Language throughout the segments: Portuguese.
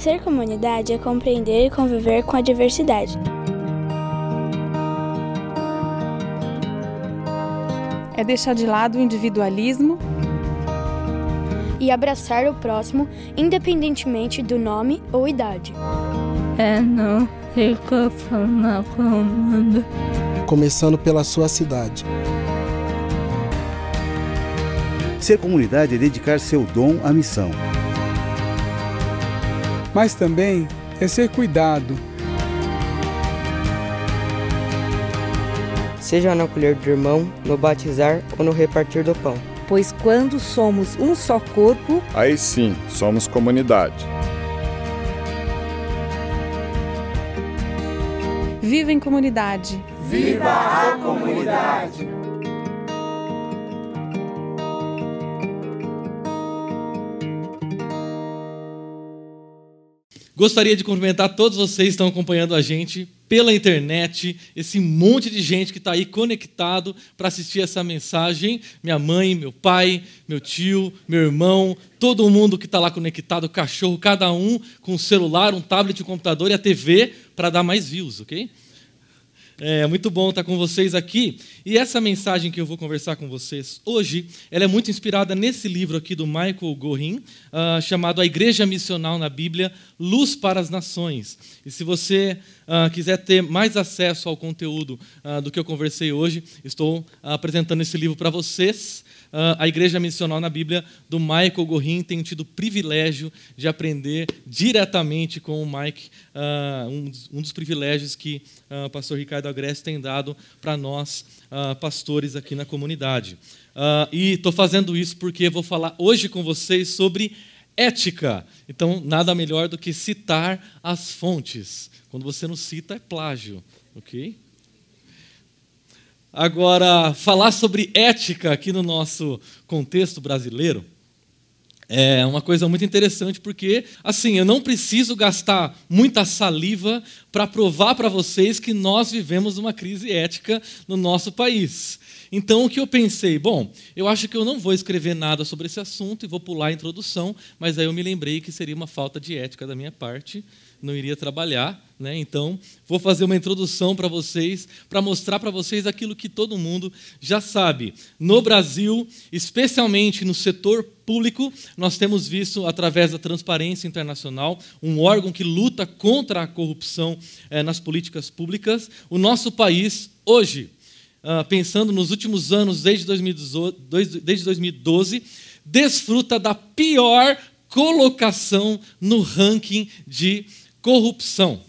Ser comunidade é compreender e conviver com a diversidade. É deixar de lado o individualismo e abraçar o próximo, independentemente do nome ou idade. É não se conformar com o mundo. Começando pela sua cidade. Ser comunidade é dedicar seu dom à missão. Mas também é ser cuidado. Seja no acolher do irmão, no batizar ou no repartir do pão. Pois quando somos um só corpo, aí sim somos comunidade. Viva em comunidade. Viva a comunidade! Gostaria de cumprimentar todos vocês que estão acompanhando a gente pela internet, esse monte de gente que está aí conectado para assistir essa mensagem. Minha mãe, meu pai, meu tio, meu irmão, todo mundo que está lá conectado, cachorro, cada um com um celular, um tablet, um computador e a TV para dar mais views, ok? É muito bom estar com vocês aqui. E essa mensagem que eu vou conversar com vocês hoje, ela é muito inspirada nesse livro aqui do Michael Gorin, uh, chamado A Igreja Missional na Bíblia, Luz para as Nações. E se você uh, quiser ter mais acesso ao conteúdo uh, do que eu conversei hoje, estou apresentando esse livro para vocês. Uh, a Igreja Missional na Bíblia, do Michael Gorin, tenho tido o privilégio de aprender diretamente com o Mike, uh, um, dos privilégios que uh, o pastor Ricardo Agreste tem dado para nós, pastores aqui na comunidade. e estou fazendo isso porque vou falar hoje com vocês sobre ética. Então, nada melhor do que citar as fontes. Quando você não cita, é plágio, ok? Agora, falar sobre ética aqui no nosso contexto brasileiro é uma coisa muito interessante porque, assim, eu não preciso gastar muita saliva para provar para vocês que nós vivemos uma crise ética no nosso país. Então, o que eu pensei? Bom, eu acho que eu não vou escrever nada sobre esse assunto e vou pular a introdução, mas aí eu me lembrei que seria uma falta de ética da minha parte não iria trabalhar, né? Então, vou fazer uma introdução para vocês, para mostrar para vocês aquilo que todo mundo já sabe. No Brasil, especialmente no setor público, nós temos visto, através da Transparência Internacional, um órgão que luta contra a corrupção eh, nas políticas públicas, o nosso país, hoje, ah, pensando nos últimos anos, desde 2012, desde 2012 desfruta da pior colocação no ranking de Corrupção.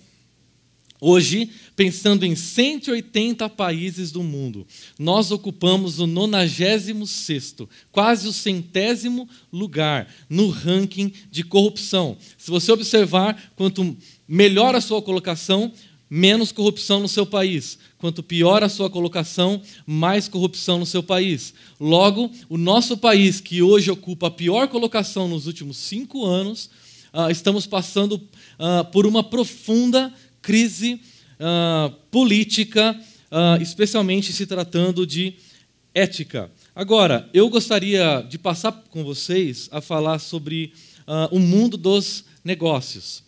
Hoje, pensando em 180 países do mundo, nós ocupamos o 96, quase o centésimo lugar no ranking de corrupção. Se você observar, quanto melhor a sua colocação, menos corrupção no seu país. Quanto pior a sua colocação, mais corrupção no seu país. Logo, o nosso país, que hoje ocupa a pior colocação nos últimos cinco anos, uh, estamos passando uh, por uma profunda crise uh, política, especialmente se tratando de ética. Agora, eu gostaria de passar com vocês a falar sobre o mundo dos negócios.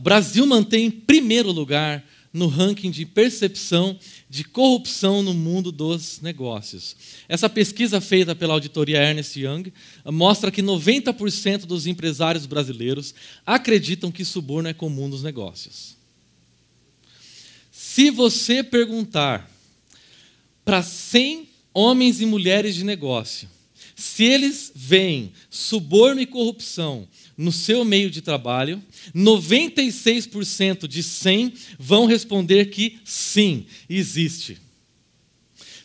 Brasil mantém primeiro lugar no ranking de percepção de corrupção no mundo dos negócios. Essa pesquisa feita pela auditoria Ernest Young mostra que 90% dos empresários brasileiros acreditam que suborno é comum nos negócios. Se você perguntar para 100 homens e mulheres de negócio se eles veem suborno e corrupção no seu meio de trabalho, 96% de 100 vão responder que sim, existe.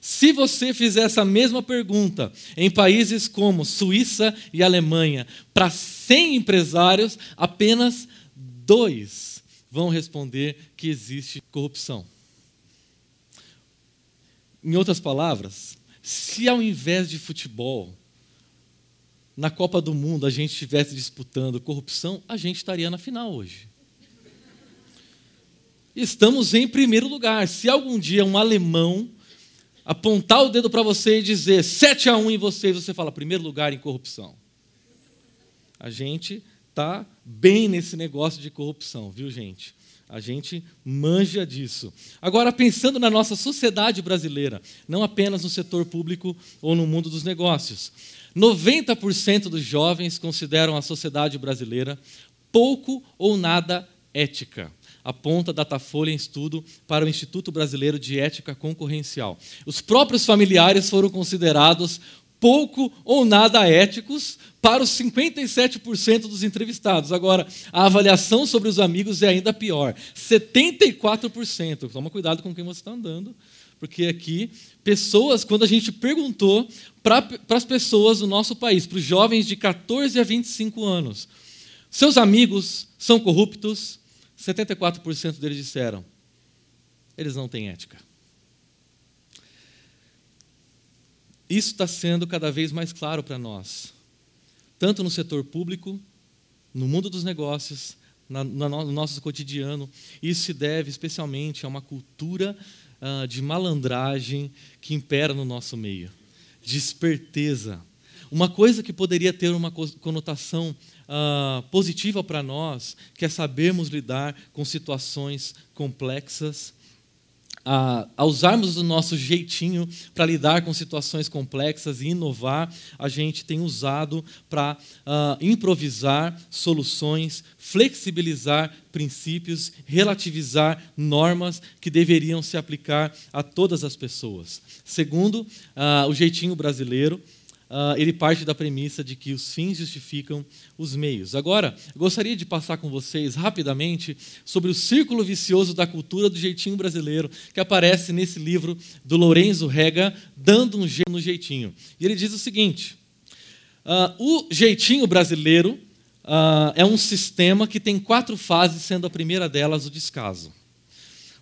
Se você fizer essa mesma pergunta em países como Suíça e Alemanha, para 100 empresários, apenas dois vão responder que existe corrupção. Em outras palavras, se ao invés de futebol, na Copa do Mundo a gente estivesse disputando corrupção, a gente estaria na final hoje. Estamos em primeiro lugar. Se algum dia um alemão apontar o dedo para você e dizer 7 a 1 em vocês, você fala primeiro lugar em corrupção. A gente tá bem nesse negócio de corrupção, viu, gente? A gente manja disso. Agora, pensando na nossa sociedade brasileira, não apenas no setor público ou no mundo dos negócios, 90% dos jovens consideram a sociedade brasileira pouco ou nada ética. Aponta Datafolha em estudo para o Instituto Brasileiro de Ética Concorrencial. Os próprios familiares foram considerados pouco ou nada éticos para os 57% dos entrevistados. Agora, a avaliação sobre os amigos é ainda pior: 74%. Toma cuidado com quem você está andando, porque aqui, pessoas, quando a gente perguntou para as pessoas do nosso país, para os jovens de 14 a 25 anos, seus amigos são corruptos? 74% deles disseram: eles não têm ética. Isso está sendo cada vez mais claro para nós, tanto no setor público, no mundo dos negócios, na, no nosso cotidiano. Isso se deve especialmente a uma cultura uh, de malandragem que impera no nosso meio, de esperteza. Uma coisa que poderia ter uma conotação uh, positiva para nós, que é sabermos lidar com situações complexas, a, a usarmos o nosso jeitinho para lidar com situações complexas e inovar, a gente tem usado para uh, improvisar soluções, flexibilizar princípios, relativizar normas que deveriam se aplicar a todas as pessoas. Segundo, uh, o jeitinho brasileiro uh, ele parte da premissa de que os fins justificam os meios. Agora, gostaria de passar com vocês rapidamente sobre o círculo vicioso da cultura do jeitinho brasileiro, que aparece nesse livro do Lorenzo Rega, Dando um Jeito no Jeitinho. E ele diz o seguinte: uh, o jeitinho brasileiro uh, é um sistema que tem quatro fases, sendo a primeira delas o descaso.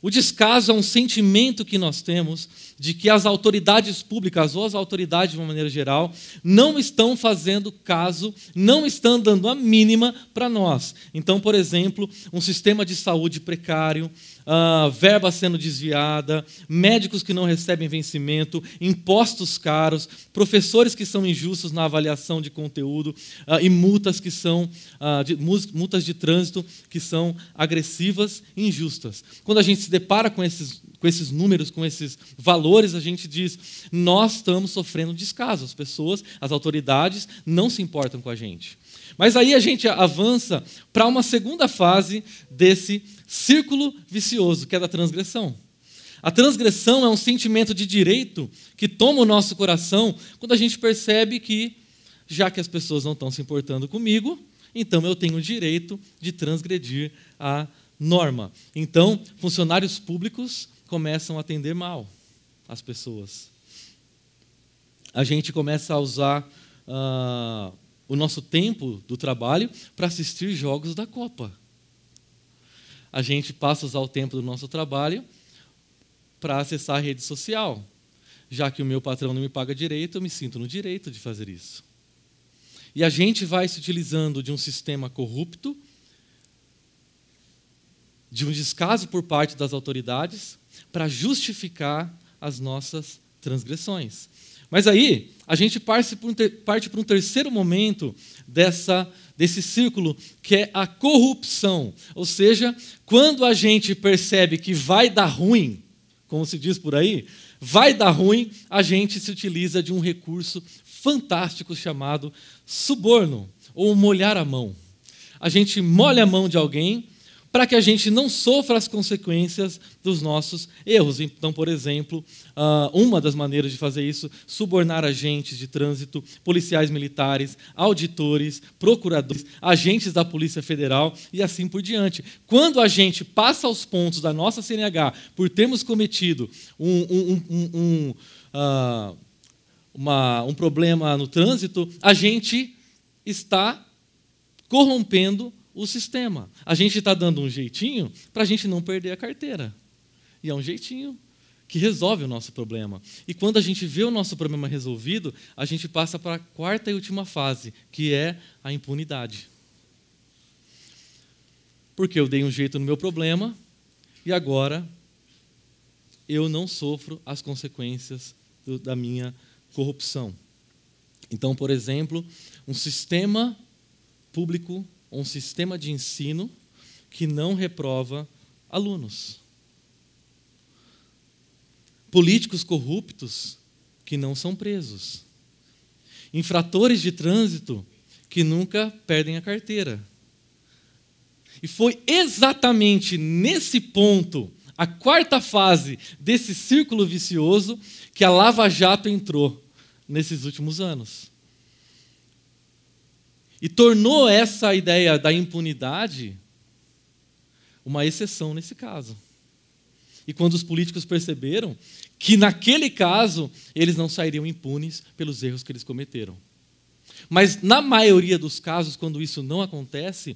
O descaso é um sentimento que nós temos de que as autoridades públicas ou as autoridades de uma maneira geral não estão fazendo caso, não estão dando a mínima para nós. Então, por exemplo, um sistema de saúde precário, uh, verba sendo desviada, médicos que não recebem vencimento, impostos caros, professores que são injustos na avaliação de conteúdo uh, e multas que são uh, de, multas de trânsito que são agressivas e injustas. Quando a gente se depara com esses com esses números, com esses valores, a gente diz: nós estamos sofrendo descaso. As pessoas, as autoridades não se importam com a gente. Mas aí a gente avança para uma segunda fase desse círculo vicioso, que é da transgressão. A transgressão é um sentimento de direito que toma o nosso coração quando a gente percebe que, já que as pessoas não estão se importando comigo, então eu tenho o direito de transgredir a norma. Então, funcionários públicos começam a atender mal as pessoas. A gente começa a usar uh, o nosso tempo do trabalho para assistir jogos da Copa. A gente passa a usar o tempo do nosso trabalho para acessar a rede social. Já que o meu patrão não me paga direito, eu me sinto no direito de fazer isso. E a gente vai se utilizando de um sistema corrupto, de um descaso por parte das autoridades, para justificar as nossas transgressões. Mas aí, a gente parte para um, terceiro momento dessa, desse círculo, que é a corrupção. Ou seja, quando a gente percebe que vai dar ruim, como se diz por aí, vai dar ruim, a gente se utiliza de um recurso fantástico chamado suborno, ou molhar a mão. A gente molha a mão de alguém para que a gente não sofra as consequências dos nossos erros. Então, por exemplo, ah, uma das maneiras de fazer isso, subornar agentes de trânsito, policiais militares, auditores, procuradores, agentes da Polícia Federal e assim por diante. Quando a gente passa aos pontos da nossa CNH por termos cometido um, um, um, uh, uma, um problema no trânsito, a gente está corrompendo o sistema. A gente está dando um jeitinho para a gente não perder a carteira. E é um jeitinho que resolve o nosso problema. E quando a gente vê o nosso problema resolvido, a gente passa para a quarta e última fase, que é a impunidade. Porque eu dei um jeito no meu problema e agora eu não sofro as consequências do, da minha corrupção. Então, por exemplo, um sistema público um sistema de ensino que não reprova alunos. Políticos corruptos que não são presos. Infratores de trânsito que nunca perdem a carteira. E foi exatamente nesse ponto, a quarta fase desse círculo vicioso, que a Lava Jato entrou nesses últimos anos. E tornou essa ideia da impunidade uma exceção nesse caso. E quando os políticos perceberam que, naquele caso, eles não sairiam impunes pelos erros que eles cometeram. Mas, na maioria dos casos, quando isso não acontece,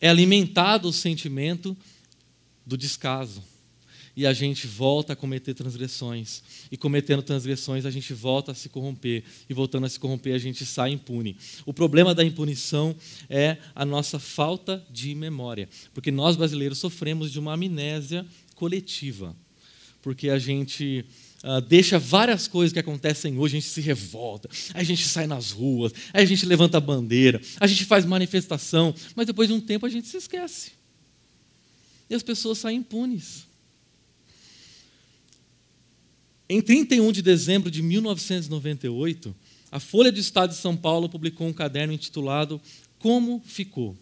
é alimentado o sentimento do descaso. E a gente volta a cometer transgressões. E cometendo transgressões, a gente volta a se corromper. E voltando a se corromper, a gente sai impune. O problema da impunição é a nossa falta de memória. Porque nós brasileiros sofremos de uma amnésia coletiva. Porque a gente Uh, deixa várias coisas que acontecem hoje, a gente se revolta, a gente sai nas ruas, a gente levanta a bandeira, a gente faz manifestação, mas depois de um tempo a gente se esquece. E as pessoas saem impunes. Em 31 de dezembro de 1998, a Folha de Estado de São Paulo publicou um caderno intitulado Como Ficou.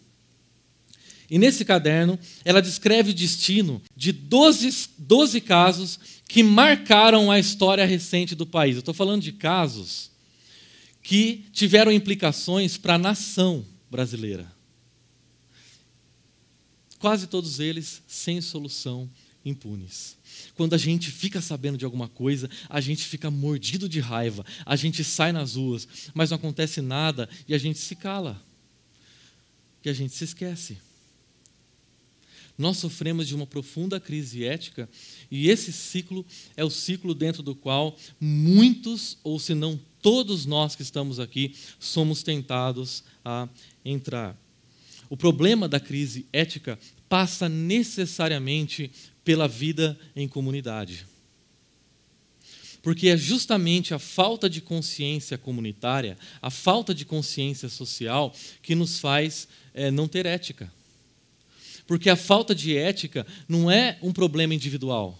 E nesse caderno, ela descreve o destino de 12, 12 casos que marcaram a história recente do país. Eu estou falando de casos que tiveram implicações para a nação brasileira. Quase todos eles sem solução, impunes. Quando a gente fica sabendo de alguma coisa, a gente fica mordido de raiva, a gente sai nas ruas, mas não acontece nada e a gente se cala. E a gente se esquece. Nós sofremos de uma profunda crise ética e esse ciclo é o ciclo dentro do qual muitos, ou se não todos nós que estamos aqui, somos tentados a entrar. O problema da crise ética passa necessariamente pela vida em comunidade. Porque é justamente a falta de consciência comunitária, a falta de consciência social, que nos faz é, não ter ética. Porque a falta de ética não é um problema individual.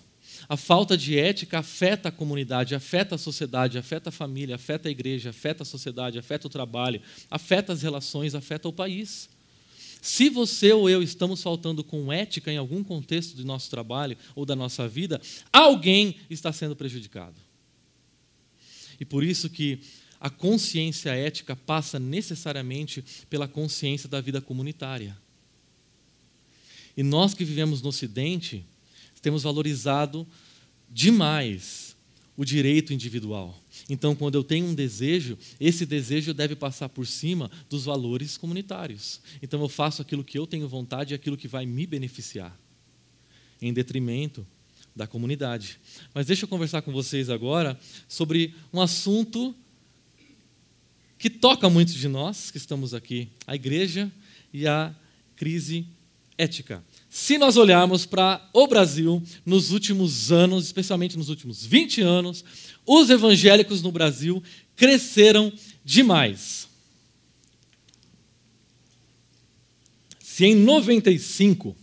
A falta de ética afeta a comunidade, afeta a sociedade, afeta a família, afeta a igreja, afeta a sociedade, afeta o trabalho, afeta as relações, afeta o país. Se você ou eu estamos faltando com ética em algum contexto do nosso trabalho ou da nossa vida, alguém está sendo prejudicado. E por isso que a consciência ética passa necessariamente pela consciência da vida comunitária. E nós que vivemos no Ocidente, temos valorizado demais o direito individual. Então, quando eu tenho um desejo, esse desejo deve passar por cima dos valores comunitários. Então, eu faço aquilo que eu tenho vontade e aquilo que vai me beneficiar, em detrimento da comunidade. Mas deixa eu conversar com vocês agora sobre um assunto que toca muitos de nós que estamos aqui, a igreja e a crise ética. Se nós olharmos para o Brasil nos últimos anos, especialmente nos últimos 20 anos, os evangélicos no Brasil cresceram demais. Se em 95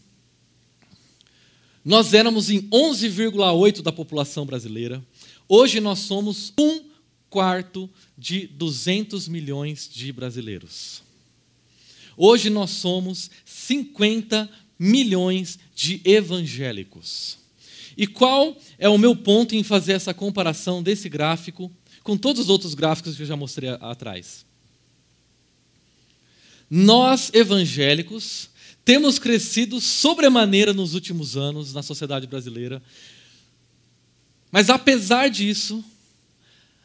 nós éramos em 11,8% da população brasileira, hoje nós somos um quarto de 200 milhões de brasileiros. Hoje nós somos 50 milhões de evangélicos. E qual é o meu ponto em fazer essa comparação desse gráfico com todos os outros gráficos que eu já mostrei atrás? Nós, evangélicos, temos crescido sobremaneira nos últimos anos na sociedade brasileira, mas apesar disso,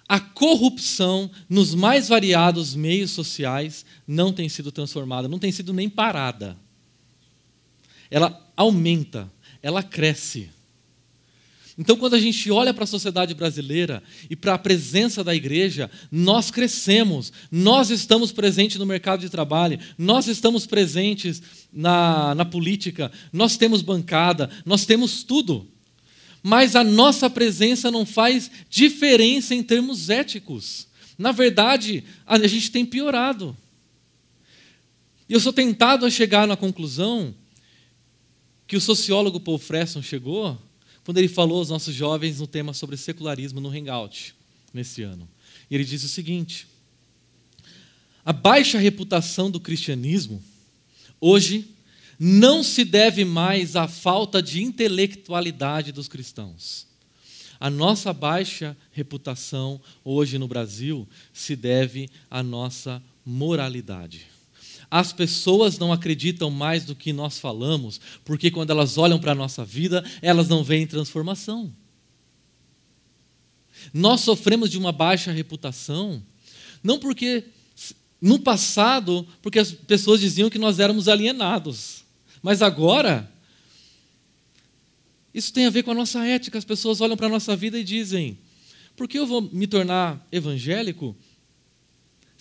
a corrupção nos mais variados meios sociais não tem sido transformada, não tem sido nem parada. Ela aumenta, ela cresce. Então, quando a gente olha para a sociedade brasileira e para a presença da igreja, nós crescemos, nós estamos presentes no mercado de trabalho, nós estamos presentes na, na política, nós temos bancada, nós temos tudo. Mas a nossa presença não faz diferença em termos éticos. Na verdade, a gente tem piorado. E eu sou tentado a chegar na conclusão que o sociólogo Paul Fresson chegou quando ele falou aos nossos jovens no tema sobre secularismo no Hangout, nesse ano. E ele disse o seguinte: a baixa reputação do cristianismo, hoje, não se deve mais à falta de intelectualidade dos cristãos. A nossa baixa reputação hoje no Brasil se deve à nossa moralidade. As pessoas não acreditam mais do que nós falamos, porque quando elas olham para a nossa vida, elas não veem transformação. Nós sofremos de uma baixa reputação, não porque no passado, porque as pessoas diziam que nós éramos alienados, mas agora isso tem a ver com a nossa ética. As pessoas olham para a nossa vida e dizem: por que eu vou me tornar evangélico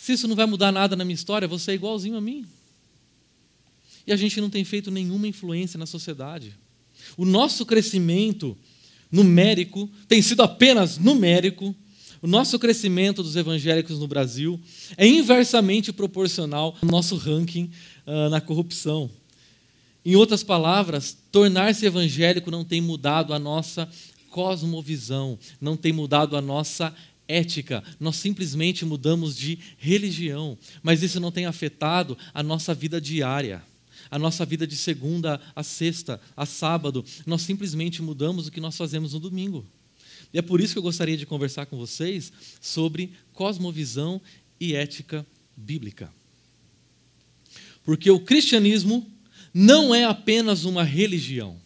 se isso não vai mudar nada na minha história, você é igualzinho a mim. E a gente não tem feito nenhuma influência na sociedade. O nosso crescimento numérico tem sido apenas numérico. O nosso crescimento dos evangélicos no Brasil é inversamente proporcional ao nosso ranking uh, na corrupção. Em outras palavras, tornar-se evangélico não tem mudado a nossa cosmovisão, não tem mudado a nossa ética, nós simplesmente mudamos de religião, mas isso não tem afetado a nossa vida diária, a nossa vida de segunda a sexta, a sábado. Nós simplesmente mudamos o que nós fazemos no domingo. E é por isso que eu gostaria de conversar com vocês sobre cosmovisão e ética bíblica. Porque o cristianismo não é apenas uma religião.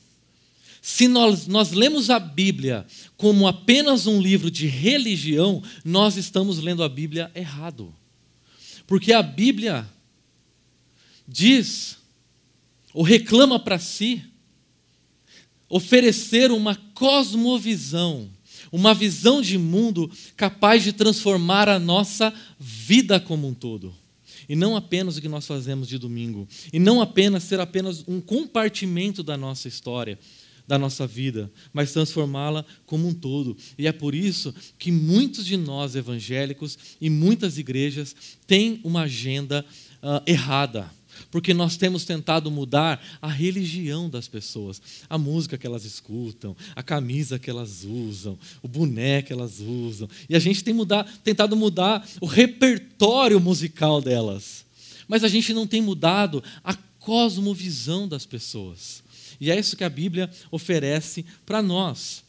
Se nós, nós lemos a Bíblia como apenas um livro de religião, nós estamos lendo a Bíblia errado. Porque a Bíblia diz, ou reclama para si, oferecer uma cosmovisão, uma visão de mundo capaz de transformar a nossa vida como um todo. E não apenas o que nós fazemos de domingo. E não apenas ser apenas um compartimento da nossa história da nossa vida, mas transformá-la como um todo. E é por isso que muitos de nós evangélicos e muitas igrejas têm uma agenda uh, errada. Porque nós temos tentado mudar a religião das pessoas, a música que elas escutam, a camisa que elas usam, o boné que elas usam. E a gente tem mudar, tentado mudar o repertório musical delas. Mas a gente não tem mudado a cosmovisão das pessoas. E é isso que a Bíblia oferece para nós.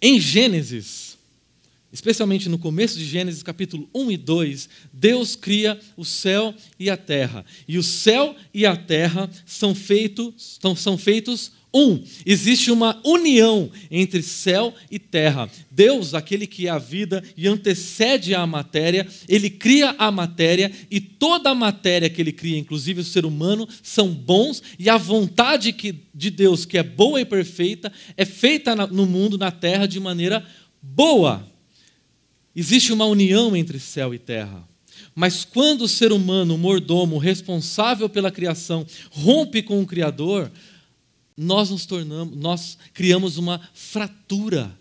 Em Gênesis, especialmente no começo de Gênesis capítulo 1 e 2, Deus cria o céu e a terra. E o céu e a terra são feitos, são feitos um, existe uma união entre céu e terra. Deus, aquele que é a vida e antecede a matéria, ele cria a matéria e toda a matéria que ele cria, inclusive o ser humano, são bons e a vontade que, de Deus, que é boa e perfeita, é feita no mundo, na terra, de maneira boa. Existe uma união entre céu e terra. Mas quando o ser humano, o mordomo, responsável pela criação, rompe com o Criador, nós nos tornamos, nós criamos uma fratura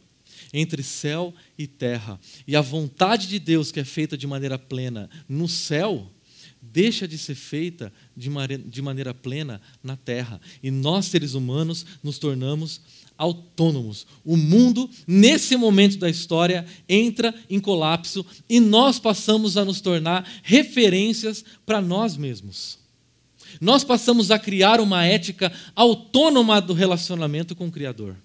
entre céu e terra. E a vontade de Deus, que é feita de maneira plena no céu, deixa de ser feita de de maneira plena na terra. E nós, seres humanos, nos tornamos autônomos. O mundo, nesse momento da história, entra em colapso e nós passamos a nos tornar referências para nós mesmos. Nós passamos a criar uma ética autônoma do relacionamento com o Criador.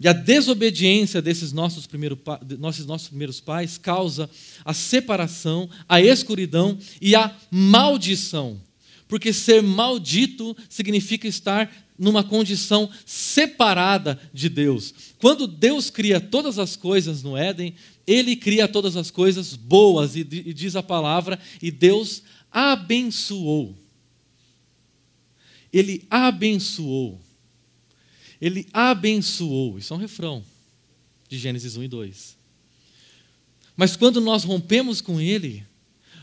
E a desobediência desses nossos, primeiro, nossos, nossos primeiros pais causa a separação, a escuridão e a maldição. Porque ser maldito significa estar numa condição separada de Deus. Quando Deus cria todas as coisas no Éden, Ele cria todas as coisas boas, e diz a palavra, e Deus abençoou. Ele abençoou. Ele abençoou. Isso é um refrão de Gênesis 1 e 2. Mas quando nós rompemos com Ele,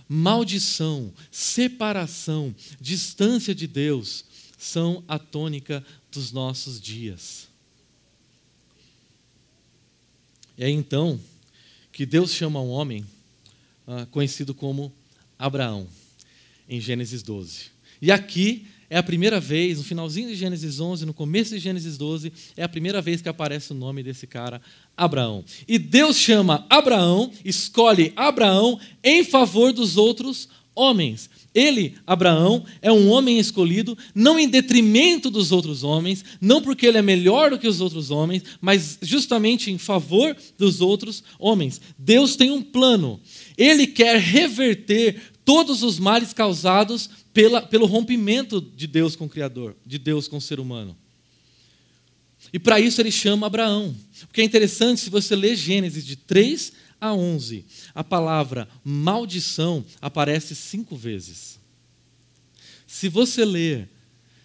maldição, separação, distância de Deus são a tônica dos nossos dias. É então que Deus chama um homem, ah, conhecido como Abraão, em Gênesis 12. E aqui é a primeira vez, no finalzinho de Gênesis 11, no começo de Gênesis 12, é a primeira vez que aparece o nome desse cara, Abraão. E Deus chama Abraão, escolhe Abraão em favor dos outros homens. Ele, Abraão, é um homem escolhido, não em detrimento dos outros homens, não porque ele é melhor do que os outros homens, mas justamente em favor dos outros homens. Deus tem um plano. Ele quer reverter todos os males causados pela, pelo rompimento de Deus com o Criador, de Deus com o ser humano. E para isso ele chama Abraão. Porque é interessante, se você ler Gênesis de 3 a 11, a palavra maldição aparece cinco vezes. Se você ler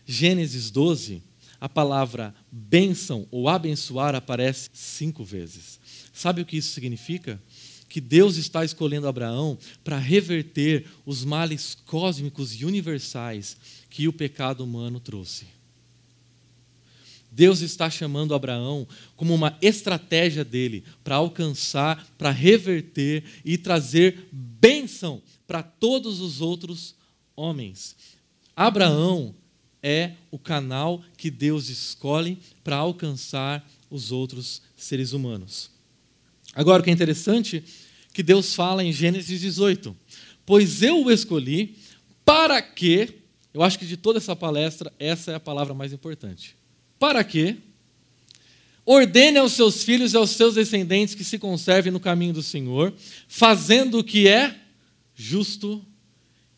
Gênesis 12, a palavra bênção ou abençoar aparece cinco vezes. Sabe o que isso significa? Que Deus está escolhendo Abraão para reverter os males cósmicos e universais que o pecado humano trouxe. Deus está chamando Abraão como uma estratégia dele para alcançar, para reverter e trazer bênção para todos os outros homens. Abraão é o canal que Deus escolhe para alcançar os outros seres humanos. Agora, o que é interessante, que Deus fala em Gênesis 18: Pois eu o escolhi para que, eu acho que de toda essa palestra, essa é a palavra mais importante. Para que ordene aos seus filhos e aos seus descendentes que se conservem no caminho do Senhor, fazendo o que é justo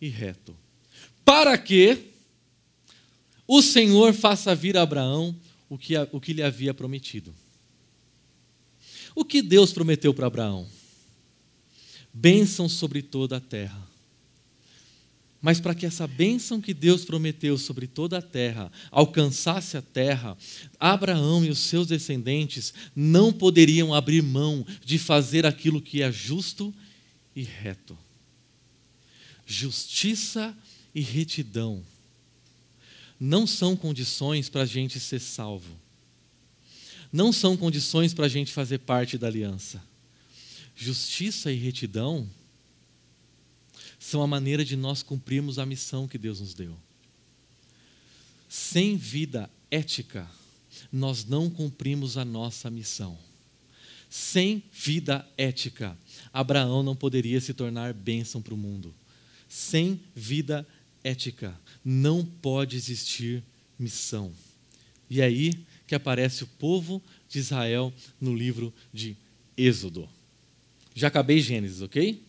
e reto. Para que o Senhor faça vir a Abraão o que, o que lhe havia prometido. O que Deus prometeu para Abraão? Bênção sobre toda a terra mas para que essa bênção que Deus prometeu sobre toda a terra alcançasse a terra, Abraão e os seus descendentes não poderiam abrir mão de fazer aquilo que é justo e reto. Justiça e retidão não são condições para a gente ser salvo. Não são condições para a gente fazer parte da aliança. Justiça e retidão são a maneira de nós cumprirmos a missão que Deus nos deu. Sem vida ética, nós não cumprimos a nossa missão. Sem vida ética, Abraão não poderia se tornar bênção para o mundo. Sem vida ética, não pode existir missão. E aí que aparece o povo de Israel no livro de Êxodo. Já acabei Gênesis, ok?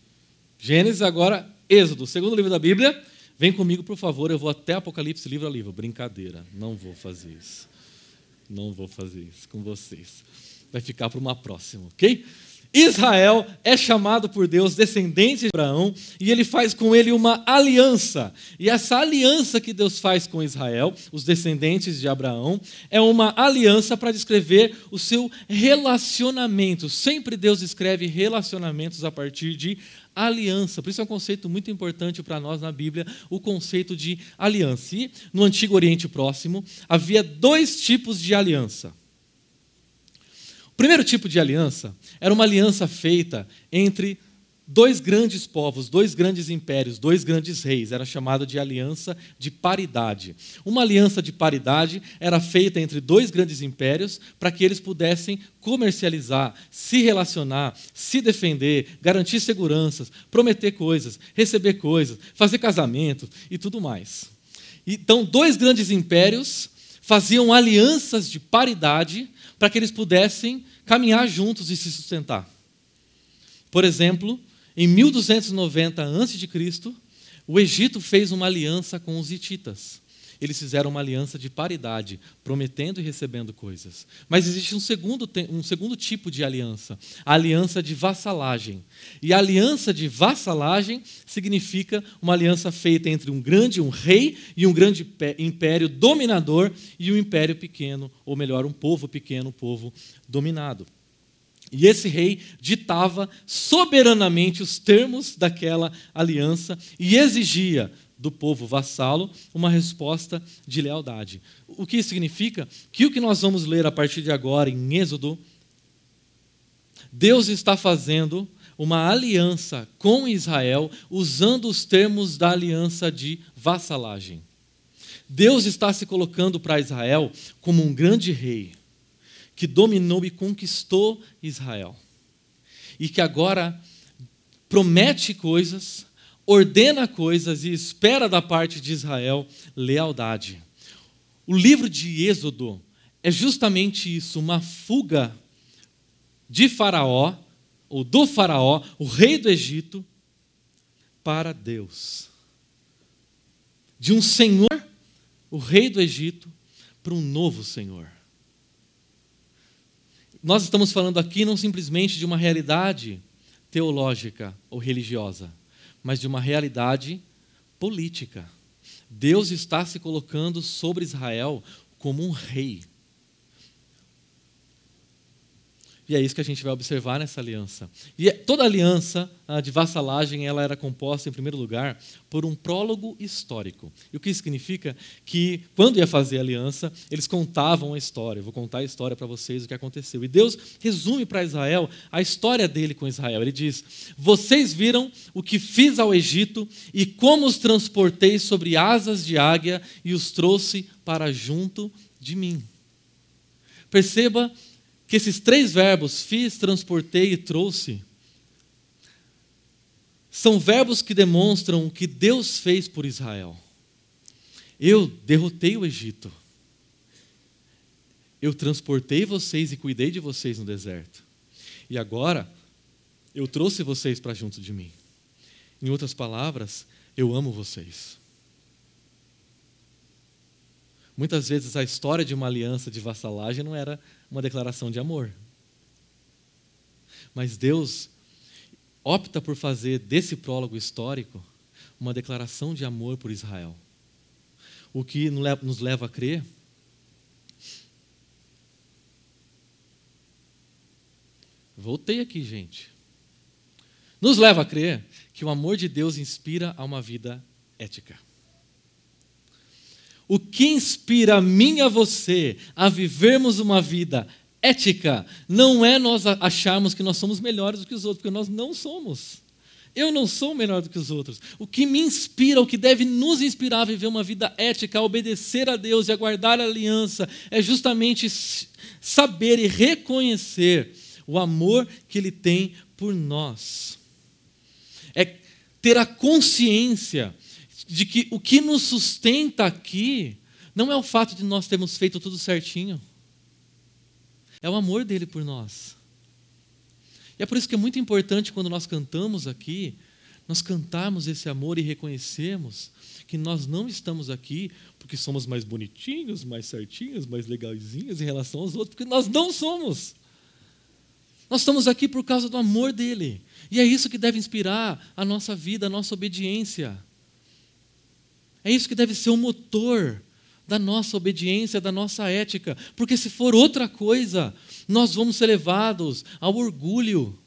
Gênesis agora Êxodo, segundo livro da Bíblia. Vem comigo, por favor, eu vou até Apocalipse livro a livro. Brincadeira, não vou fazer isso. Não vou fazer isso com vocês. Vai ficar para uma próxima, ok? Israel é chamado por Deus descendente de Abraão e ele faz com ele uma aliança. E essa aliança que Deus faz com Israel, os descendentes de Abraão, é uma aliança para descrever o seu relacionamento. Sempre Deus escreve relacionamentos a partir de aliança. Por isso é um conceito muito importante para nós na Bíblia, o conceito de aliança. E no Antigo Oriente Próximo havia dois tipos de aliança. O primeiro tipo de aliança era uma aliança feita entre dois grandes povos, dois grandes impérios, dois grandes reis. Era chamada de aliança de paridade. Uma aliança de paridade era feita entre dois grandes impérios para que eles pudessem comercializar, se relacionar, se defender, garantir seguranças, prometer coisas, receber coisas, fazer casamentos e tudo mais. Então, dois grandes impérios faziam alianças de paridade para que eles pudessem caminhar juntos e se sustentar. Por exemplo, em 1290 a.C., o Egito fez uma aliança com os hititas. Eles fizeram uma aliança de paridade, prometendo e recebendo coisas. Mas existe um segundo, um segundo tipo de aliança, a aliança de vassalagem. E a aliança de vassalagem significa uma aliança feita entre um grande, um rei e um grande império dominador e um império pequeno, ou melhor, um povo pequeno, um povo dominado. E esse rei ditava soberanamente os termos daquela aliança e exigia do povo vassalo uma resposta de lealdade. O que significa que o que nós vamos ler a partir de agora em Êxodo, Deus está fazendo uma aliança com Israel usando os termos da aliança de vassalagem. Deus está se colocando para Israel como um grande rei que dominou e conquistou Israel. E que agora promete coisas, ordena coisas e espera da parte de Israel lealdade. O livro de Êxodo é justamente isso, uma fuga de Faraó, ou do Faraó, o rei do Egito, para Deus. De um senhor, o rei do Egito, para um novo senhor. Nós estamos falando aqui não simplesmente de uma realidade teológica ou religiosa, mas de uma realidade política. Deus está se colocando sobre Israel como um rei. E é isso que a gente vai observar nessa aliança. E toda aliança ah, de vassalagem ela era composta, em primeiro lugar, por um prólogo histórico. E o que significa que, quando ia fazer a aliança, eles contavam a história. Vou contar a história para vocês, o que aconteceu. E Deus resume para Israel a história dele com Israel. Ele diz: Vocês viram o que fiz ao Egito e como os transportei sobre asas de águia e os trouxe para junto de mim. Perceba que esses três verbos, fiz, transportei e trouxe, são verbos que demonstram o que Deus fez por Israel. Eu derrotei o Egito. Eu transportei vocês e cuidei de vocês no deserto. E agora, eu trouxe vocês para junto de mim. Em outras palavras, eu amo vocês. Muitas vezes a história de uma aliança de vassalagem não era uma declaração de amor. Mas Deus opta por fazer desse prólogo histórico uma declaração de amor por Israel. O que nos leva a crer Voltei aqui, gente. Nos leva a crer que o amor de Deus inspira a uma vida ética. O que inspira a mim e a você a vivermos uma vida ética não é nós acharmos que nós somos melhores do que os outros, porque nós não somos. Eu não sou melhor do que os outros. O que me inspira, o que deve nos inspirar a viver uma vida ética, a obedecer a Deus e a guardar a aliança, é justamente saber e reconhecer o amor que Ele tem por nós. É ter a consciência de que o que nos sustenta aqui não é o fato de nós termos feito tudo certinho, é o amor dele por nós. E é por isso que é muito importante quando nós cantamos aqui, nós cantarmos esse amor e reconhecermos que nós não estamos aqui porque somos mais bonitinhos, mais certinhos, mais legalzinhos em relação aos outros, porque nós não somos. Nós estamos aqui por causa do amor dele. E é isso que deve inspirar a nossa vida, a nossa obediência. É isso que deve ser o motor da nossa obediência, da nossa ética, porque se for outra coisa, nós vamos ser levados ao orgulho,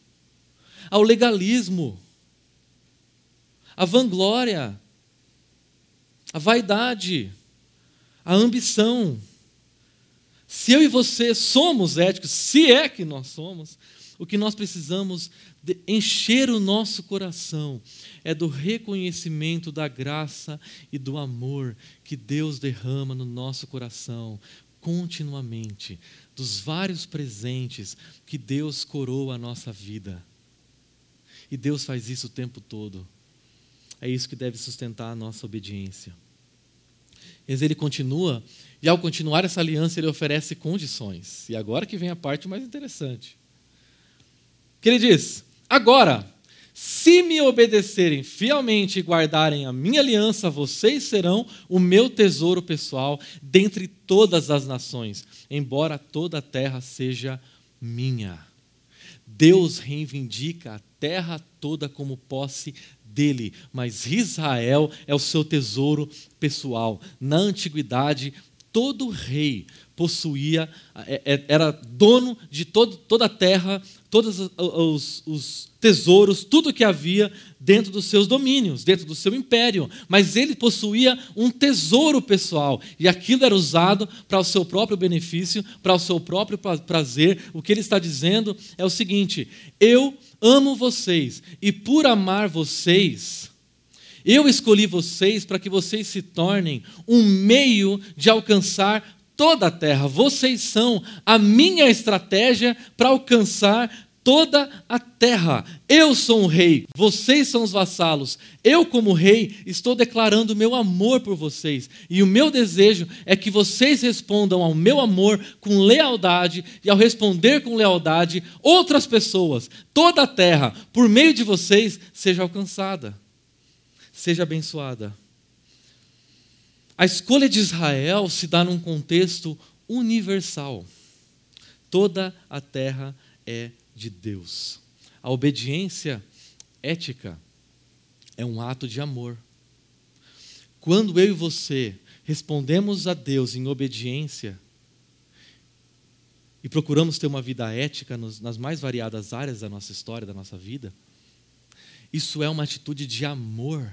ao legalismo, à vanglória, à vaidade, à ambição. Se eu e você somos éticos, se é que nós somos, o que nós precisamos encher o nosso coração é do reconhecimento da graça e do amor que Deus derrama no nosso coração continuamente, dos vários presentes que Deus coroa a nossa vida. E Deus faz isso o tempo todo. É isso que deve sustentar a nossa obediência. Mas ele continua, e ao continuar essa aliança, ele oferece condições. E agora que vem a parte mais interessante. Que ele diz: Agora, se me obedecerem fielmente e guardarem a minha aliança, vocês serão o meu tesouro pessoal dentre todas as nações, embora toda a terra seja minha. Deus reivindica a terra toda como posse dele, mas Israel é o seu tesouro pessoal. Na antiguidade, todo rei possuía, é, é, era dono de todo, toda a terra, todos os, os tesouros, tudo que havia dentro dos seus domínios, dentro do seu império. Mas ele possuía um tesouro pessoal e aquilo era usado para o seu próprio benefício, para o seu próprio prazer. O que ele está dizendo é o seguinte: eu amo vocês e por amar vocês, eu escolhi vocês para que vocês se tornem um meio de alcançar toda a terra. Vocês são a minha estratégia para alcançar toda a terra. Eu sou um rei, vocês são os vassalos. Eu, como rei, estou declarando o meu amor por vocês. E o meu desejo é que vocês respondam ao meu amor com lealdade, e ao responder com lealdade, outras pessoas, toda a terra, por meio de vocês, seja alcançada, seja abençoada. A escolha de Israel se dá num contexto universal. Toda a terra é de Deus. A obediência ética é um ato de amor. Quando eu e você respondemos a Deus em obediência e procuramos ter uma vida ética nas mais variadas áreas da nossa história, da nossa vida, isso é uma atitude de amor.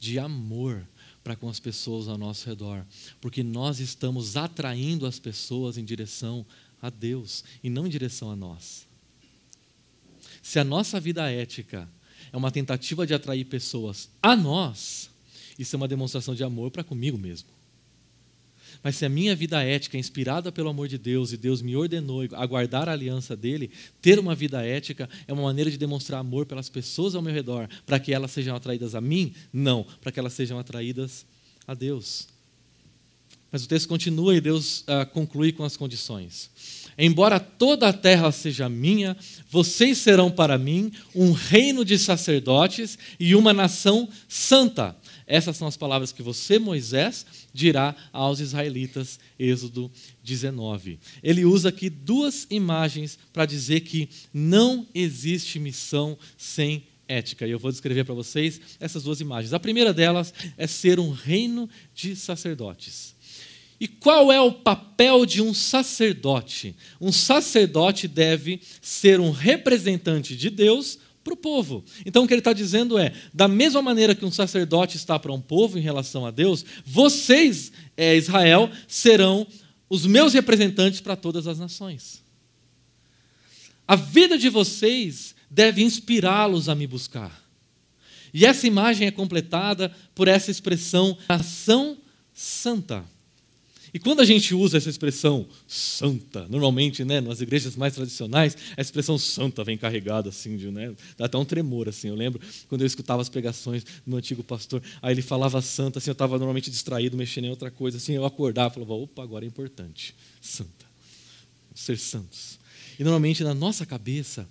De amor para com as pessoas ao nosso redor, porque nós estamos atraindo as pessoas em direção a Deus e não em direção a nós. Se a nossa vida ética é uma tentativa de atrair pessoas a nós, isso é uma demonstração de amor para comigo mesmo. Mas se a minha vida ética é inspirada pelo amor de Deus e Deus me ordenou a guardar a aliança dele, ter uma vida ética é uma maneira de demonstrar amor pelas pessoas ao meu redor, para que elas sejam atraídas a mim? Não, para que elas sejam atraídas a Deus. Mas o texto continua e Deus ah, conclui com as condições. Embora toda a terra seja minha, vocês serão para mim um reino de sacerdotes e uma nação santa. Essas são as palavras que você, Moisés, dirá aos israelitas, Êxodo 19. Ele usa aqui duas imagens para dizer que não existe missão sem ética. E eu vou descrever para vocês essas duas imagens. A primeira delas é ser um reino de sacerdotes. E qual é o papel de um sacerdote? Um sacerdote deve ser um representante de Deus para o povo. Então o que ele está dizendo é: da mesma maneira que um sacerdote está para um povo em relação a Deus, vocês, é, Israel, serão os meus representantes para todas as nações. A vida de vocês deve inspirá-los a me buscar. E essa imagem é completada por essa expressão nação santa. E quando a gente usa essa expressão santa, normalmente, né, nas igrejas mais tradicionais, a expressão santa vem carregada assim, de, né, dá até um tremor assim. Eu lembro quando eu escutava as pregações do antigo pastor, aí ele falava santa, assim, eu estava normalmente distraído, mexendo em outra coisa, assim, eu acordava, falava, opa, agora é importante, santa, ser santos. E normalmente na nossa cabeça,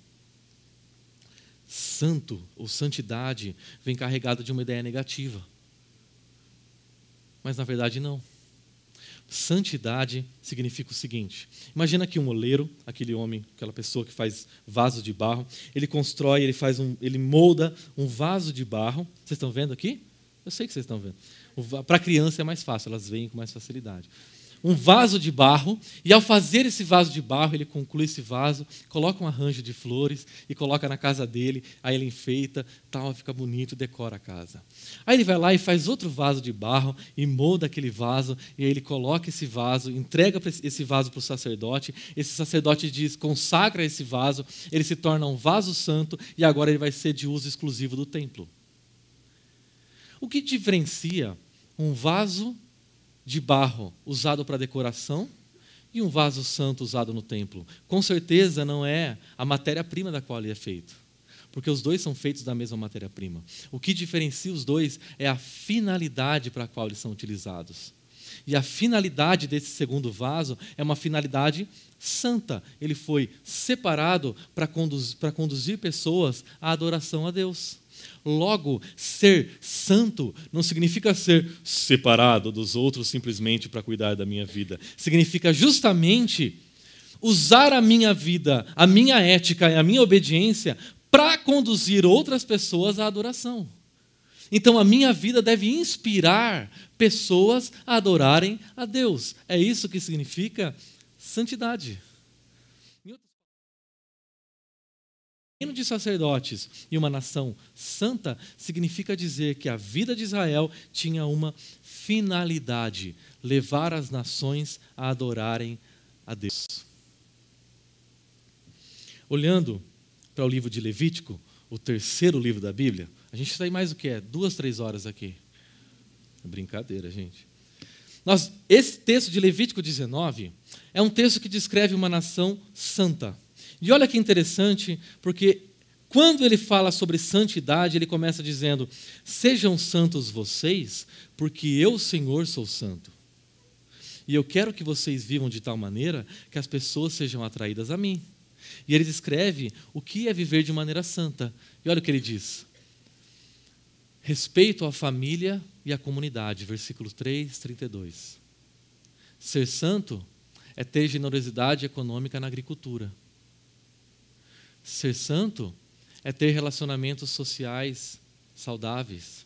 santo ou santidade vem carregado de uma ideia negativa. Mas na verdade não. Santidade significa o seguinte: imagina que um oleiro, aquele homem, aquela pessoa que faz vaso de barro, ele constrói, ele faz um, ele molda um vaso de barro. Vocês estão vendo aqui? Eu sei que vocês estão vendo. Para criança é mais fácil, elas veem com mais facilidade um vaso de barro, e ao fazer esse vaso de barro, ele conclui esse vaso, coloca um arranjo de flores e coloca na casa dele, aí ele enfeita, tal, fica bonito, decora a casa. Aí ele vai lá e faz outro vaso de barro e molda aquele vaso, e aí ele coloca esse vaso, entrega esse vaso para o sacerdote, esse sacerdote diz, consagra esse vaso, ele se torna um vaso santo e agora ele vai ser de uso exclusivo do templo. O que diferencia um vaso de barro usado para decoração e um vaso santo usado no templo. Com certeza não é a matéria-prima da qual ele é feito, porque os dois são feitos da mesma matéria-prima. O que diferencia os dois é a finalidade para a qual eles são utilizados. E a finalidade desse segundo vaso é uma finalidade santa. Ele foi separado para conduzir, conduzir pessoas à adoração a Deus. Logo, ser santo não significa ser separado dos outros simplesmente para cuidar da minha vida. Significa justamente usar a minha vida, a minha ética e a minha obediência para conduzir outras pessoas à adoração. Então a minha vida deve inspirar pessoas a adorarem a Deus. É isso que significa santidade. Reino de sacerdotes e uma nação santa significa dizer que a vida de Israel tinha uma finalidade: levar as nações a adorarem a Deus. Olhando para o livro de Levítico, o terceiro livro da Bíblia, a gente está aí mais o que é? Duas, três horas aqui. Brincadeira, gente. Nós, esse texto de Levítico 19 é um texto que descreve uma nação santa. E olha que interessante, porque quando ele fala sobre santidade, ele começa dizendo: Sejam santos vocês, porque eu, Senhor, sou santo. E eu quero que vocês vivam de tal maneira que as pessoas sejam atraídas a mim. E ele descreve o que é viver de maneira santa. E olha o que ele diz: Respeito à família e à comunidade, versículo 3, 32. Ser santo é ter generosidade econômica na agricultura. Ser santo é ter relacionamentos sociais saudáveis.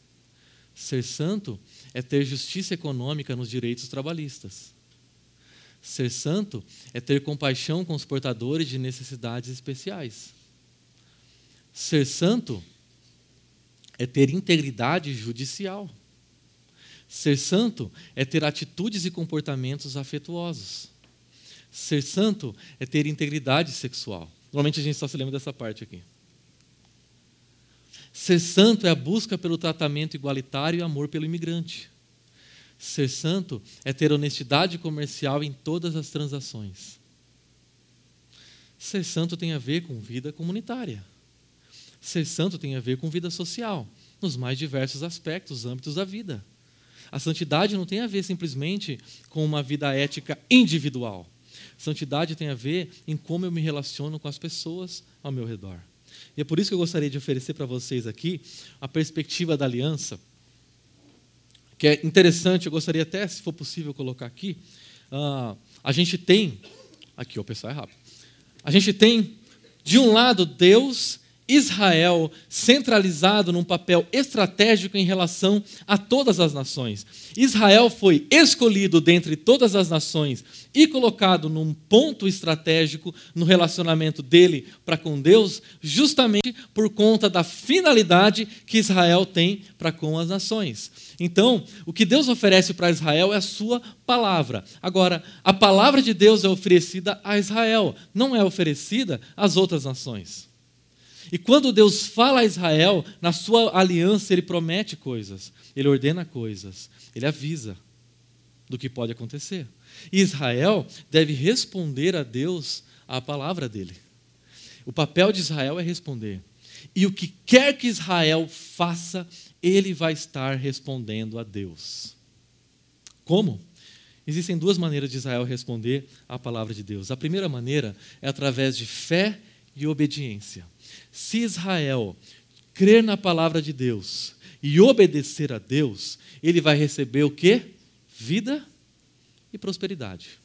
Ser santo é ter justiça econômica nos direitos trabalhistas. Ser santo é ter compaixão com os portadores de necessidades especiais. Ser santo é ter integridade judicial. Ser santo é ter atitudes e comportamentos afetuosos. Ser santo é ter integridade sexual. Normalmente a gente só se lembra dessa parte aqui. Ser santo é a busca pelo tratamento igualitário e amor pelo imigrante. Ser santo é ter honestidade comercial em todas as transações. Ser santo tem a ver com vida comunitária. Ser santo tem a ver com vida social, nos mais diversos aspectos, âmbitos da vida. A santidade não tem a ver simplesmente com uma vida ética individual. Santidade tem a ver em como eu me relaciono com as pessoas ao meu redor. E é por isso que eu gostaria de oferecer para vocês aqui a perspectiva da aliança, que é interessante, eu gostaria até, se for possível, colocar aqui. Uh, a gente tem, aqui o pessoal é rápido, a gente tem, de um lado, Deus Israel centralizado num papel estratégico em relação a todas as nações. Israel foi escolhido dentre todas as nações e colocado num ponto estratégico no relacionamento dele para com Deus, justamente por conta da finalidade que Israel tem para com as nações. Então, o que Deus oferece para Israel é a sua palavra. Agora, a palavra de Deus é oferecida a Israel, não é oferecida às outras nações. E quando Deus fala a Israel, na sua aliança, ele promete coisas, ele ordena coisas, ele avisa do que pode acontecer. E Israel deve responder a Deus a palavra dele. O papel de Israel é responder. E o que quer que Israel faça, ele vai estar respondendo a Deus. Como? Existem duas maneiras de Israel responder à palavra de Deus. A primeira maneira é através de fé e obediência. Se Israel crer na palavra de Deus e obedecer a Deus, ele vai receber o quê? Vida e prosperidade.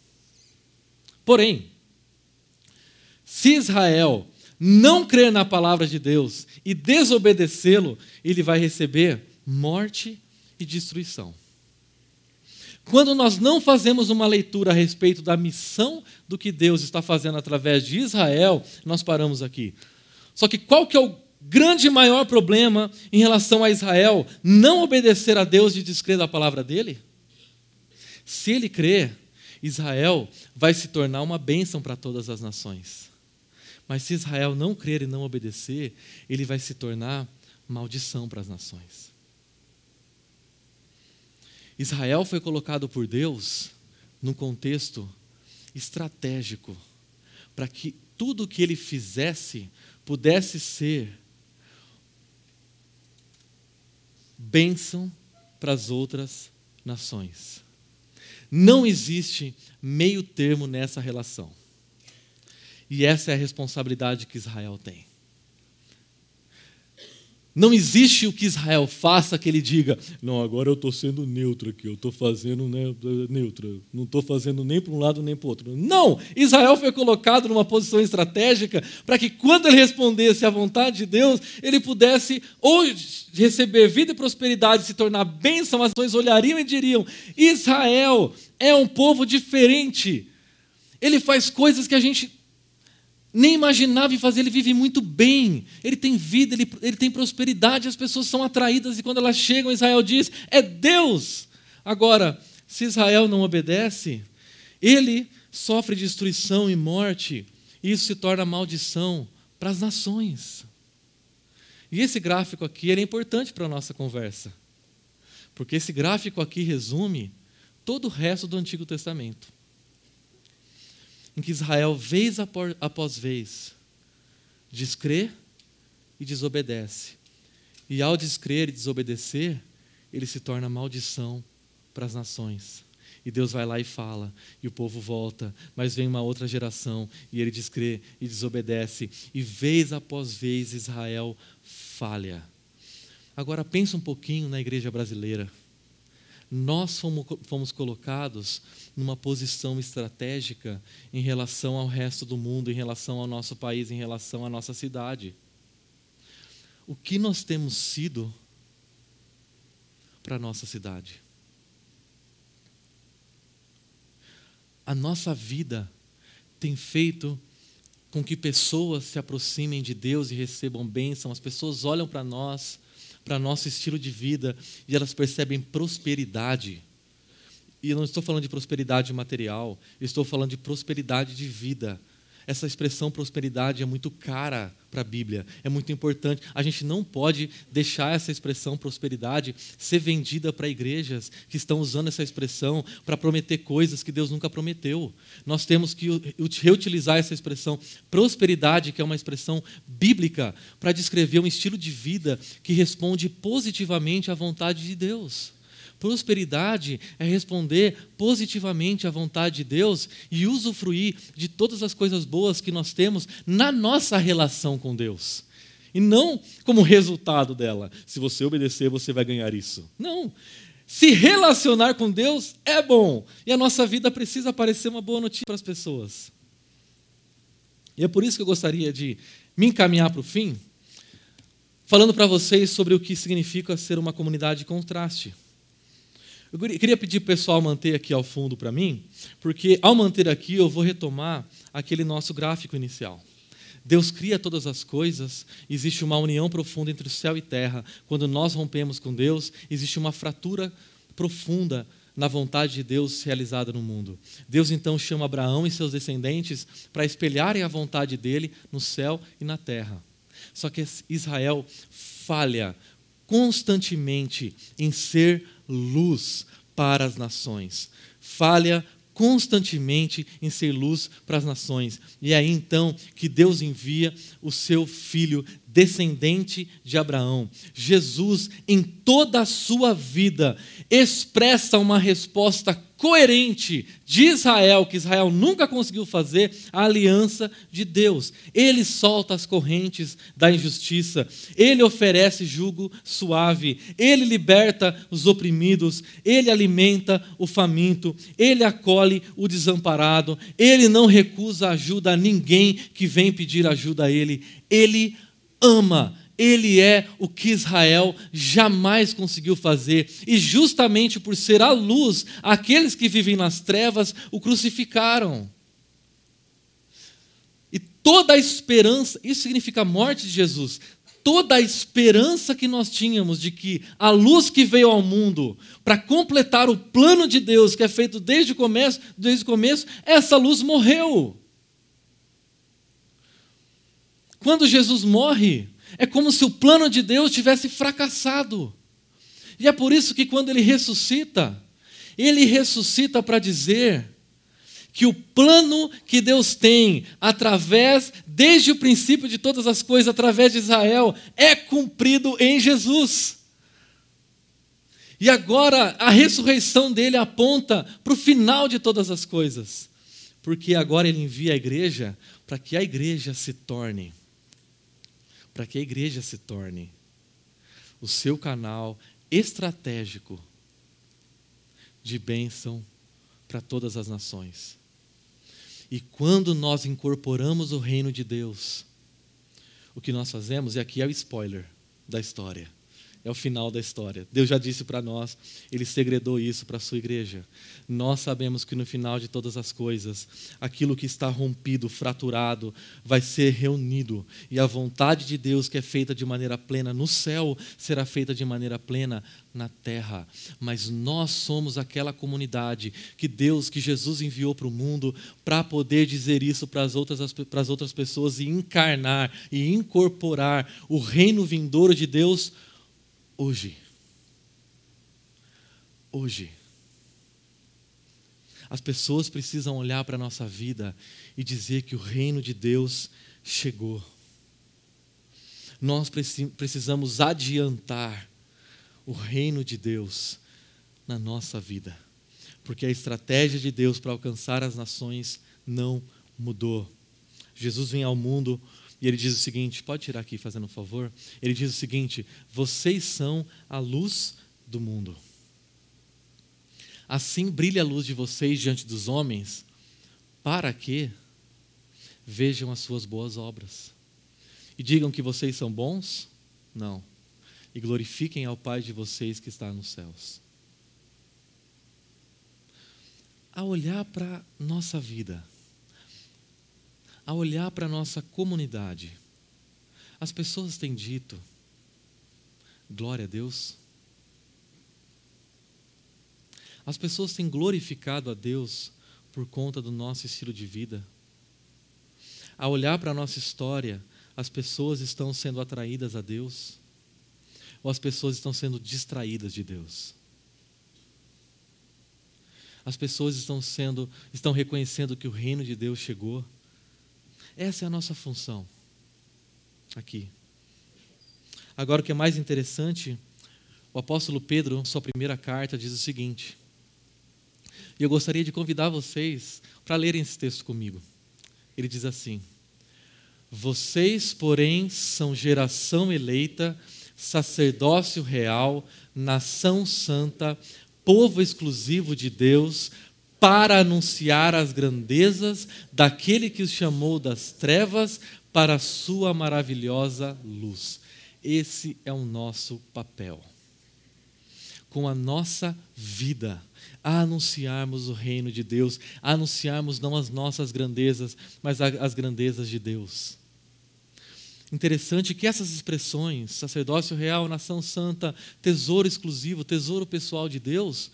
Porém, se Israel não crer na palavra de Deus e desobedecê-lo, ele vai receber morte e destruição. Quando nós não fazemos uma leitura a respeito da missão do que Deus está fazendo através de Israel, nós paramos aqui. Só que qual que é o grande maior problema em relação a Israel não obedecer a Deus e descrer da palavra dele? Se ele crer, Israel vai se tornar uma bênção para todas as nações. Mas se Israel não crer e não obedecer, ele vai se tornar maldição para as nações. Israel foi colocado por Deus num contexto estratégico para que tudo o que ele fizesse pudesse ser bênção para as outras nações. Não existe meio termo nessa relação. E essa é a responsabilidade que Israel tem. Não existe o que Israel faça que ele diga, não, agora eu estou sendo neutro aqui, eu estou fazendo né, neutro, não estou fazendo nem para um lado nem para o outro. Não! Israel foi colocado numa posição estratégica para que quando ele respondesse à vontade de Deus, ele pudesse ou receber vida e prosperidade, se tornar bênção, as nações olhariam e diriam: Israel é um povo diferente. Ele faz coisas que a gente nem imaginava em fazer, ele vive muito bem, ele tem vida, ele, ele tem prosperidade, as pessoas são atraídas e quando elas chegam, Israel diz: é Deus. Agora, se Israel não obedece, ele sofre destruição e morte, e isso se torna maldição para as nações. E esse gráfico aqui é importante para a nossa conversa, porque esse gráfico aqui resume todo o resto do Antigo Testamento em que Israel, vez após vez, descrê e desobedece. E ao descrer e desobedecer, ele se torna maldição para as nações. E Deus vai lá e fala, e o povo volta, mas vem uma outra geração, e ele descrê e desobedece, e vez após vez Israel falha. Agora pensa um pouquinho na igreja brasileira. Nós fomos, fomos colocados numa posição estratégica em relação ao resto do mundo, em relação ao nosso país, em relação à nossa cidade. O que nós temos sido para a nossa cidade? A nossa vida tem feito com que pessoas se aproximem de Deus e recebam bênção, as pessoas olham para nós para nosso estilo de vida e elas percebem prosperidade. E eu não estou falando de prosperidade material, estou falando de prosperidade de vida. Essa expressão prosperidade é muito cara para a Bíblia, é muito importante. A gente não pode deixar essa expressão prosperidade ser vendida para igrejas que estão usando essa expressão para prometer coisas que Deus nunca prometeu. Nós temos que reutilizar essa expressão prosperidade, que é uma expressão bíblica, para descrever um estilo de vida que responde positivamente à vontade de Deus. Prosperidade é responder positivamente à vontade de Deus e usufruir de todas as coisas boas que nós temos na nossa relação com Deus. E não como resultado dela. Se você obedecer, você vai ganhar isso. Não. Se relacionar com Deus é bom. E a nossa vida precisa parecer uma boa notícia para as pessoas. E é por isso que eu gostaria de me encaminhar para o fim, falando para vocês sobre o que significa ser uma comunidade de contraste. Eu queria pedir para o pessoal manter aqui ao fundo para mim, porque ao manter aqui eu vou retomar aquele nosso gráfico inicial. Deus cria todas as coisas, existe uma união profunda entre o céu e terra. Quando nós rompemos com Deus, existe uma fratura profunda na vontade de Deus realizada no mundo. Deus então chama Abraão e seus descendentes para espelharem a vontade dele no céu e na terra. Só que Israel falha constantemente em ser luz para as nações. Falha constantemente em ser luz para as nações. E é aí então que Deus envia o seu filho descendente de Abraão. Jesus, em toda a sua vida, expressa uma resposta coerente de Israel, que Israel nunca conseguiu fazer, a aliança de Deus. Ele solta as correntes da injustiça, ele oferece jugo suave, ele liberta os oprimidos, ele alimenta o faminto, ele acolhe o desamparado, ele não recusa ajuda a ninguém que vem pedir ajuda a ele, ele ama ele é o que Israel jamais conseguiu fazer. E justamente por ser a luz, aqueles que vivem nas trevas o crucificaram. E toda a esperança, isso significa a morte de Jesus. Toda a esperança que nós tínhamos de que a luz que veio ao mundo para completar o plano de Deus que é feito desde o começo, desde o começo, essa luz morreu. Quando Jesus morre, é como se o plano de Deus tivesse fracassado. E é por isso que quando ele ressuscita, ele ressuscita para dizer que o plano que Deus tem através, desde o princípio de todas as coisas, através de Israel, é cumprido em Jesus. E agora a ressurreição dele aponta para o final de todas as coisas, porque agora ele envia a igreja para que a igreja se torne para que a igreja se torne o seu canal estratégico de bênção para todas as nações. E quando nós incorporamos o reino de Deus, o que nós fazemos, e aqui é o spoiler da história, é o final da história. Deus já disse para nós, Ele segredou isso para a sua igreja. Nós sabemos que no final de todas as coisas, aquilo que está rompido, fraturado, vai ser reunido. E a vontade de Deus, que é feita de maneira plena no céu, será feita de maneira plena na terra. Mas nós somos aquela comunidade que Deus, que Jesus enviou para o mundo, para poder dizer isso para as outras, outras pessoas e encarnar e incorporar o reino vindouro de Deus hoje. Hoje. As pessoas precisam olhar para a nossa vida e dizer que o reino de Deus chegou. Nós precisamos adiantar o reino de Deus na nossa vida, porque a estratégia de Deus para alcançar as nações não mudou. Jesus vem ao mundo e ele diz o seguinte: pode tirar aqui, fazendo um favor? Ele diz o seguinte: vocês são a luz do mundo. Assim brilha a luz de vocês diante dos homens, para que vejam as suas boas obras e digam que vocês são bons? Não. E glorifiquem ao Pai de vocês que está nos céus. A olhar para nossa vida, a olhar para a nossa comunidade, as pessoas têm dito, glória a Deus. As pessoas têm glorificado a Deus por conta do nosso estilo de vida. A olhar para a nossa história, as pessoas estão sendo atraídas a Deus ou as pessoas estão sendo distraídas de Deus? As pessoas estão sendo, estão reconhecendo que o reino de Deus chegou essa é a nossa função aqui. Agora, o que é mais interessante, o apóstolo Pedro, sua primeira carta, diz o seguinte. E eu gostaria de convidar vocês para lerem esse texto comigo. Ele diz assim: Vocês, porém, são geração eleita, sacerdócio real, nação santa, povo exclusivo de Deus, para anunciar as grandezas daquele que os chamou das trevas para a sua maravilhosa luz. Esse é o nosso papel. Com a nossa vida, a anunciarmos o reino de Deus, a anunciarmos não as nossas grandezas, mas as grandezas de Deus. Interessante que essas expressões, sacerdócio real, nação santa, tesouro exclusivo, tesouro pessoal de Deus,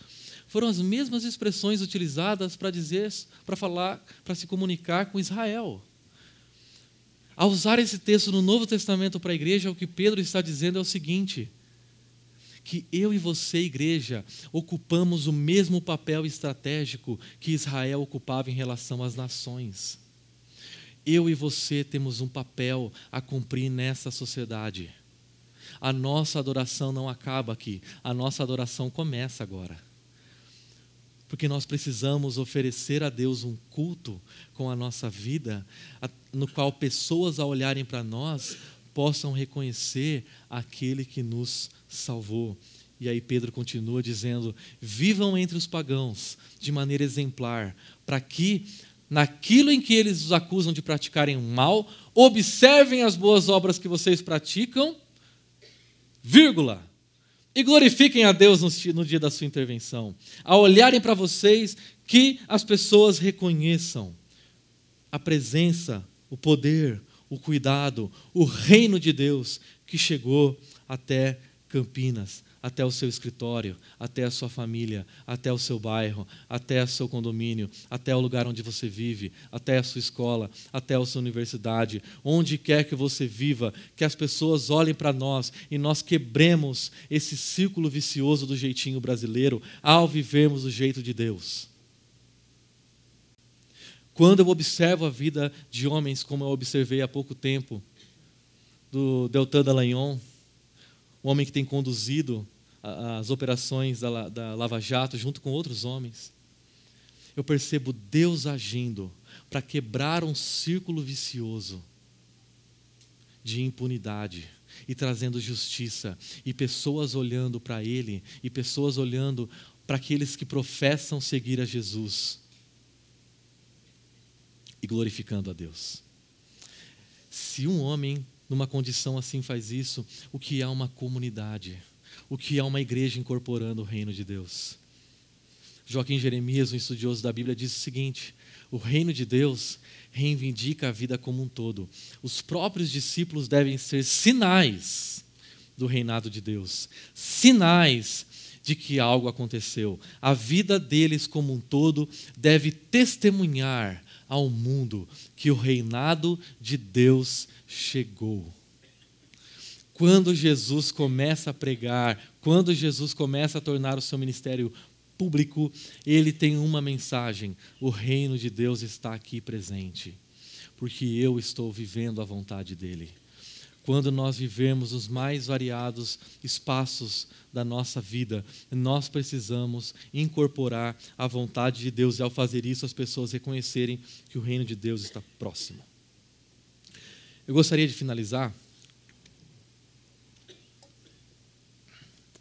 foram as mesmas expressões utilizadas para dizer, para falar, para se comunicar com Israel. Ao usar esse texto no Novo Testamento para a igreja, o que Pedro está dizendo é o seguinte: que eu e você, igreja, ocupamos o mesmo papel estratégico que Israel ocupava em relação às nações. Eu e você temos um papel a cumprir nessa sociedade. A nossa adoração não acaba aqui, a nossa adoração começa agora porque nós precisamos oferecer a Deus um culto com a nossa vida, no qual pessoas, ao olharem para nós, possam reconhecer aquele que nos salvou. E aí Pedro continua dizendo: vivam entre os pagãos de maneira exemplar, para que, naquilo em que eles os acusam de praticarem mal, observem as boas obras que vocês praticam, vírgula e glorifiquem a Deus no dia da sua intervenção. Ao olharem para vocês, que as pessoas reconheçam a presença, o poder, o cuidado, o reino de Deus que chegou até Campinas, até o seu escritório, até a sua família, até o seu bairro, até o seu condomínio, até o lugar onde você vive, até a sua escola, até a sua universidade, onde quer que você viva, que as pessoas olhem para nós e nós quebremos esse círculo vicioso do jeitinho brasileiro ao vivermos do jeito de Deus. Quando eu observo a vida de homens como eu observei há pouco tempo, do Deltan Dallagnol, um homem que tem conduzido as operações da, da Lava Jato junto com outros homens, eu percebo Deus agindo para quebrar um círculo vicioso de impunidade, e trazendo justiça, e pessoas olhando para Ele, e pessoas olhando para aqueles que professam seguir a Jesus e glorificando a Deus. Se um homem numa condição assim faz isso, o que é uma comunidade? O que é uma igreja incorporando o reino de Deus? Joaquim Jeremias, um estudioso da Bíblia, diz o seguinte: o reino de Deus reivindica a vida como um todo. Os próprios discípulos devem ser sinais do reinado de Deus, sinais de que algo aconteceu. A vida deles como um todo deve testemunhar ao mundo que o reinado de Deus chegou. Quando Jesus começa a pregar, quando Jesus começa a tornar o seu ministério público, ele tem uma mensagem: o reino de Deus está aqui presente, porque eu estou vivendo a vontade dele. Quando nós vivemos os mais variados espaços da nossa vida, nós precisamos incorporar a vontade de Deus, e ao fazer isso, as pessoas reconhecerem que o reino de Deus está próximo. Eu gostaria de finalizar.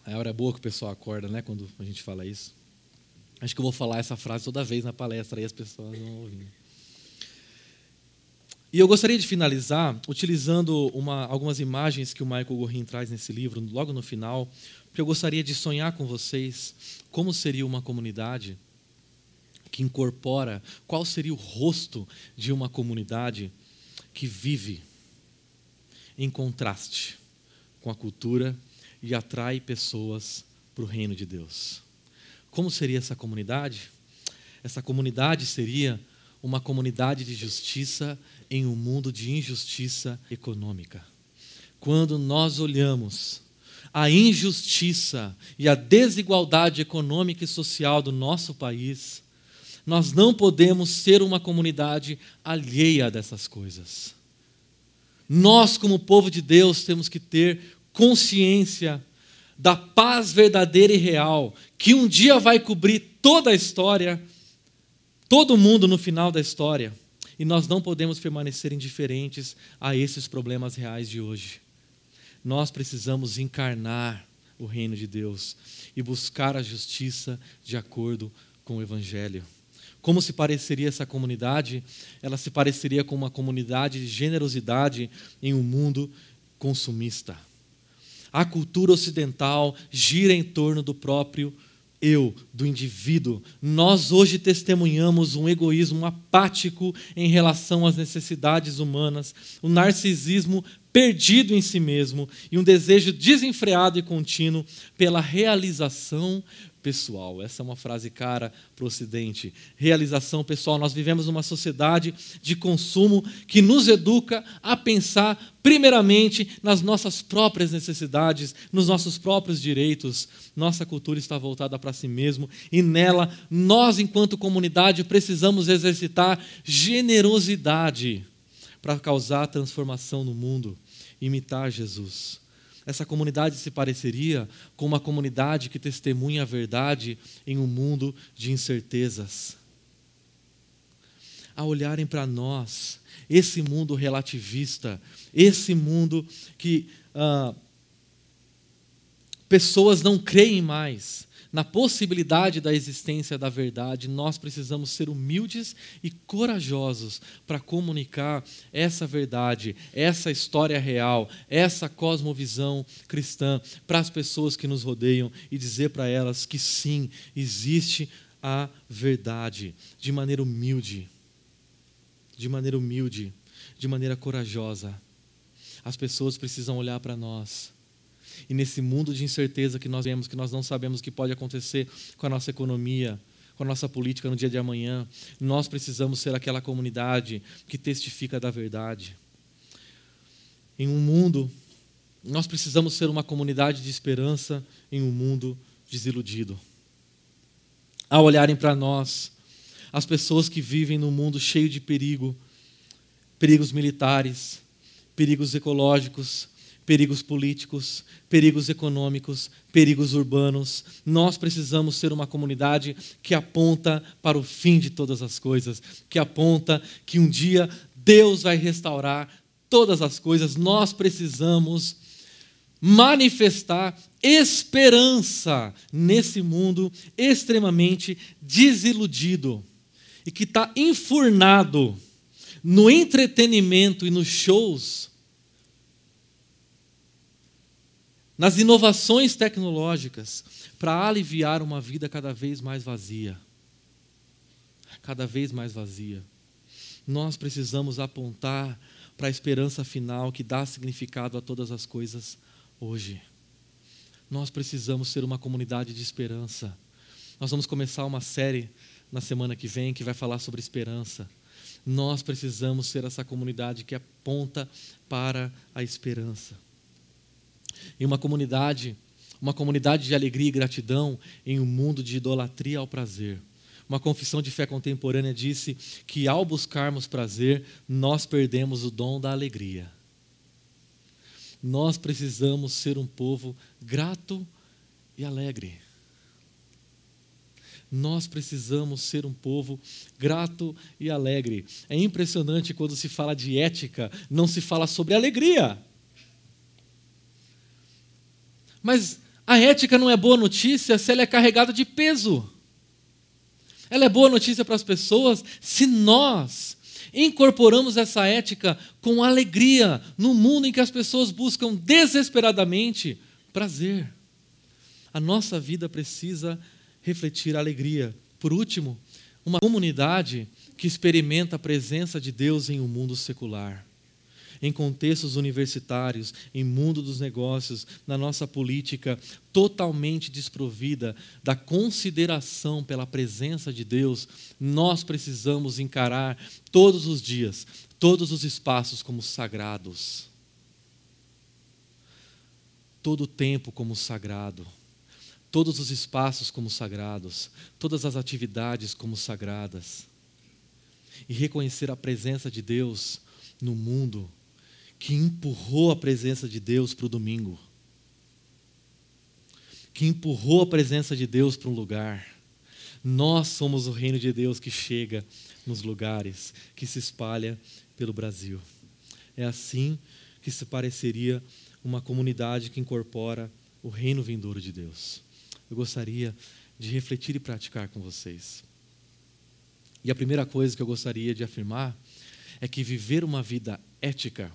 A hora é boa que o pessoal acorda, né, quando a gente fala isso. Acho que eu vou falar essa frase toda vez na palestra e as pessoas vão ouvir. E eu gostaria de finalizar utilizando uma, algumas imagens que o Michael Gorin traz nesse livro, logo no final, porque eu gostaria de sonhar com vocês como seria uma comunidade que incorpora, qual seria o rosto de uma comunidade que vive em contraste com a cultura e atrai pessoas para o reino de Deus. Como seria essa comunidade? Essa comunidade seria uma comunidade de justiça em um mundo de injustiça econômica. Quando nós olhamos a injustiça e a desigualdade econômica e social do nosso país, nós não podemos ser uma comunidade alheia dessas coisas. Nós, como povo de Deus, temos que ter consciência da paz verdadeira e real, que um dia vai cobrir toda a história, todo mundo no final da história. E nós não podemos permanecer indiferentes a esses problemas reais de hoje. Nós precisamos encarnar o reino de Deus e buscar a justiça de acordo com o Evangelho. Como se pareceria essa comunidade? Ela se pareceria com uma comunidade de generosidade em um mundo consumista. A cultura ocidental gira em torno do próprio eu, do indivíduo. Nós hoje testemunhamos um egoísmo apático em relação às necessidades humanas, um narcisismo perdido em si mesmo e um desejo desenfreado e contínuo pela realização pessoal. Essa é uma frase cara para o Ocidente. Realização pessoal. Nós vivemos uma sociedade de consumo que nos educa a pensar, primeiramente, nas nossas próprias necessidades, nos nossos próprios direitos. Nossa cultura está voltada para si mesmo e nela, nós, enquanto comunidade, precisamos exercitar generosidade para causar transformação no mundo, imitar Jesus. Essa comunidade se pareceria com uma comunidade que testemunha a verdade em um mundo de incertezas. A olharem para nós, esse mundo relativista, esse mundo que ah, pessoas não creem mais, na possibilidade da existência da verdade, nós precisamos ser humildes e corajosos para comunicar essa verdade, essa história real, essa cosmovisão cristã para as pessoas que nos rodeiam e dizer para elas que sim, existe a verdade, de maneira humilde, de maneira humilde, de maneira corajosa. As pessoas precisam olhar para nós e nesse mundo de incerteza que nós vemos, que nós não sabemos o que pode acontecer com a nossa economia, com a nossa política no dia de amanhã, nós precisamos ser aquela comunidade que testifica da verdade. Em um mundo, nós precisamos ser uma comunidade de esperança em um mundo desiludido. Ao olharem para nós, as pessoas que vivem num mundo cheio de perigo, perigos militares, perigos ecológicos, perigos políticos, perigos econômicos, perigos urbanos. Nós precisamos ser uma comunidade que aponta para o fim de todas as coisas, que aponta que um dia Deus vai restaurar todas as coisas. Nós precisamos manifestar esperança nesse mundo extremamente desiludido e que está enfurnado no entretenimento e nos shows, nas inovações tecnológicas, para aliviar uma vida cada vez mais vazia. Cada vez mais vazia. Nós precisamos apontar para a esperança final que dá significado a todas as coisas hoje. Nós precisamos ser uma comunidade de esperança. Nós vamos começar uma série na semana que vem que vai falar sobre esperança. Nós precisamos ser essa comunidade que aponta para a esperança. E uma comunidade, uma comunidade de alegria e gratidão em um mundo de idolatria ao prazer. Uma confissão de fé contemporânea disse que ao buscarmos prazer, nós perdemos o dom da alegria. Nós precisamos ser um povo grato e alegre. Nós precisamos ser um povo grato e alegre. É impressionante quando se fala de ética, não se fala sobre alegria. Mas a ética não é boa notícia se ela é carregada de peso. Ela é boa notícia para as pessoas se nós incorporamos essa ética com alegria no mundo em que as pessoas buscam desesperadamente prazer. A nossa vida precisa refletir alegria. Por último, uma comunidade que experimenta a presença de Deus em um mundo secular. Em contextos universitários, em mundo dos negócios, na nossa política, totalmente desprovida da consideração pela presença de Deus, nós precisamos encarar todos os dias, todos os espaços como sagrados. Todo o tempo como sagrado todos os espaços como sagrados, todas as atividades como sagradas. E reconhecer a presença de Deus no mundo que empurrou a presença de Deus para o domingo, que empurrou a presença de Deus para um lugar. Nós somos o reino de Deus que chega nos lugares, que se espalha pelo Brasil. É assim que se pareceria uma comunidade que incorpora o reino vindouro de Deus eu gostaria de refletir e praticar com vocês. E a primeira coisa que eu gostaria de afirmar é que viver uma vida ética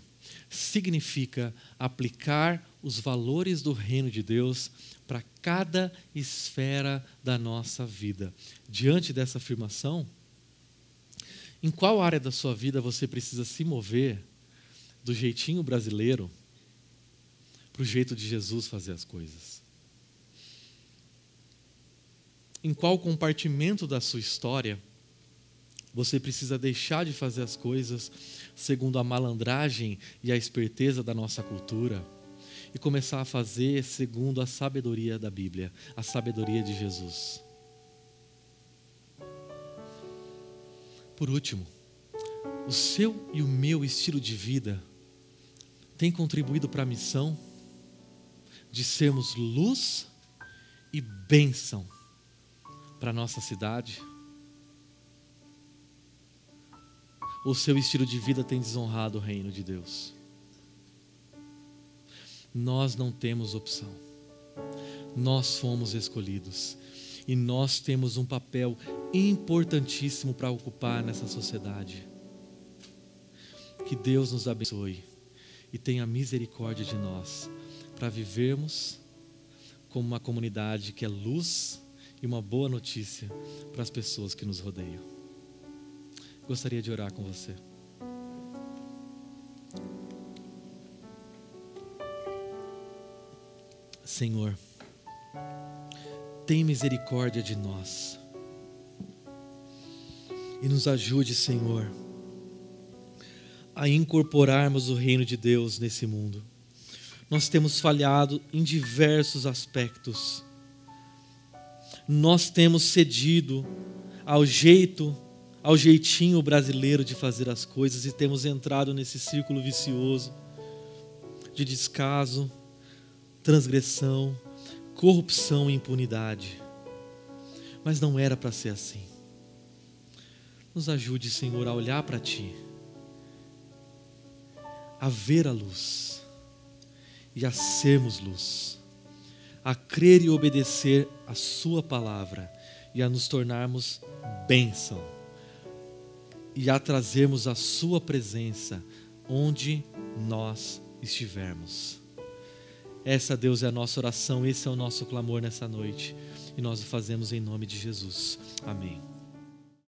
significa aplicar os valores do reino de Deus para cada esfera da nossa vida. Diante dessa afirmação, em qual área da sua vida você precisa se mover do jeitinho brasileiro para o jeito de Jesus fazer as coisas? em qual compartimento da sua história você precisa deixar de fazer as coisas segundo a malandragem e a esperteza da nossa cultura e começar a fazer segundo a sabedoria da Bíblia, a sabedoria de Jesus. Por último, o seu e o meu estilo de vida tem contribuído para a missão de sermos luz e bênção para a nossa cidade? Ou seu estilo de vida tem desonrado o reino de Deus? Nós não temos opção. Nós fomos escolhidos. E nós temos um papel importantíssimo para ocupar nessa sociedade. Que Deus nos abençoe e tenha misericórdia de nós para vivermos como uma comunidade que é luz e uma boa notícia para as pessoas que nos rodeiam. Gostaria de orar com você. Senhor, tem misericórdia de nós e nos ajude, Senhor, a incorporarmos o reino de Deus nesse mundo. Nós temos falhado em diversos aspectos nós temos cedido ao jeito, ao jeitinho brasileiro de fazer as coisas e temos entrado nesse círculo vicioso de descaso, transgressão, corrupção e impunidade. Mas não era para ser assim. Nos ajude, Senhor, a olhar para Ti, a ver a luz e a sermos luz, a crer e obedecer a Sua palavra e a nos tornarmos bênção e a trazermos a Sua presença onde nós estivermos. Essa, Deus, é a nossa oração, esse é o nosso clamor nessa noite e nós o fazemos em nome de Jesus. Amém.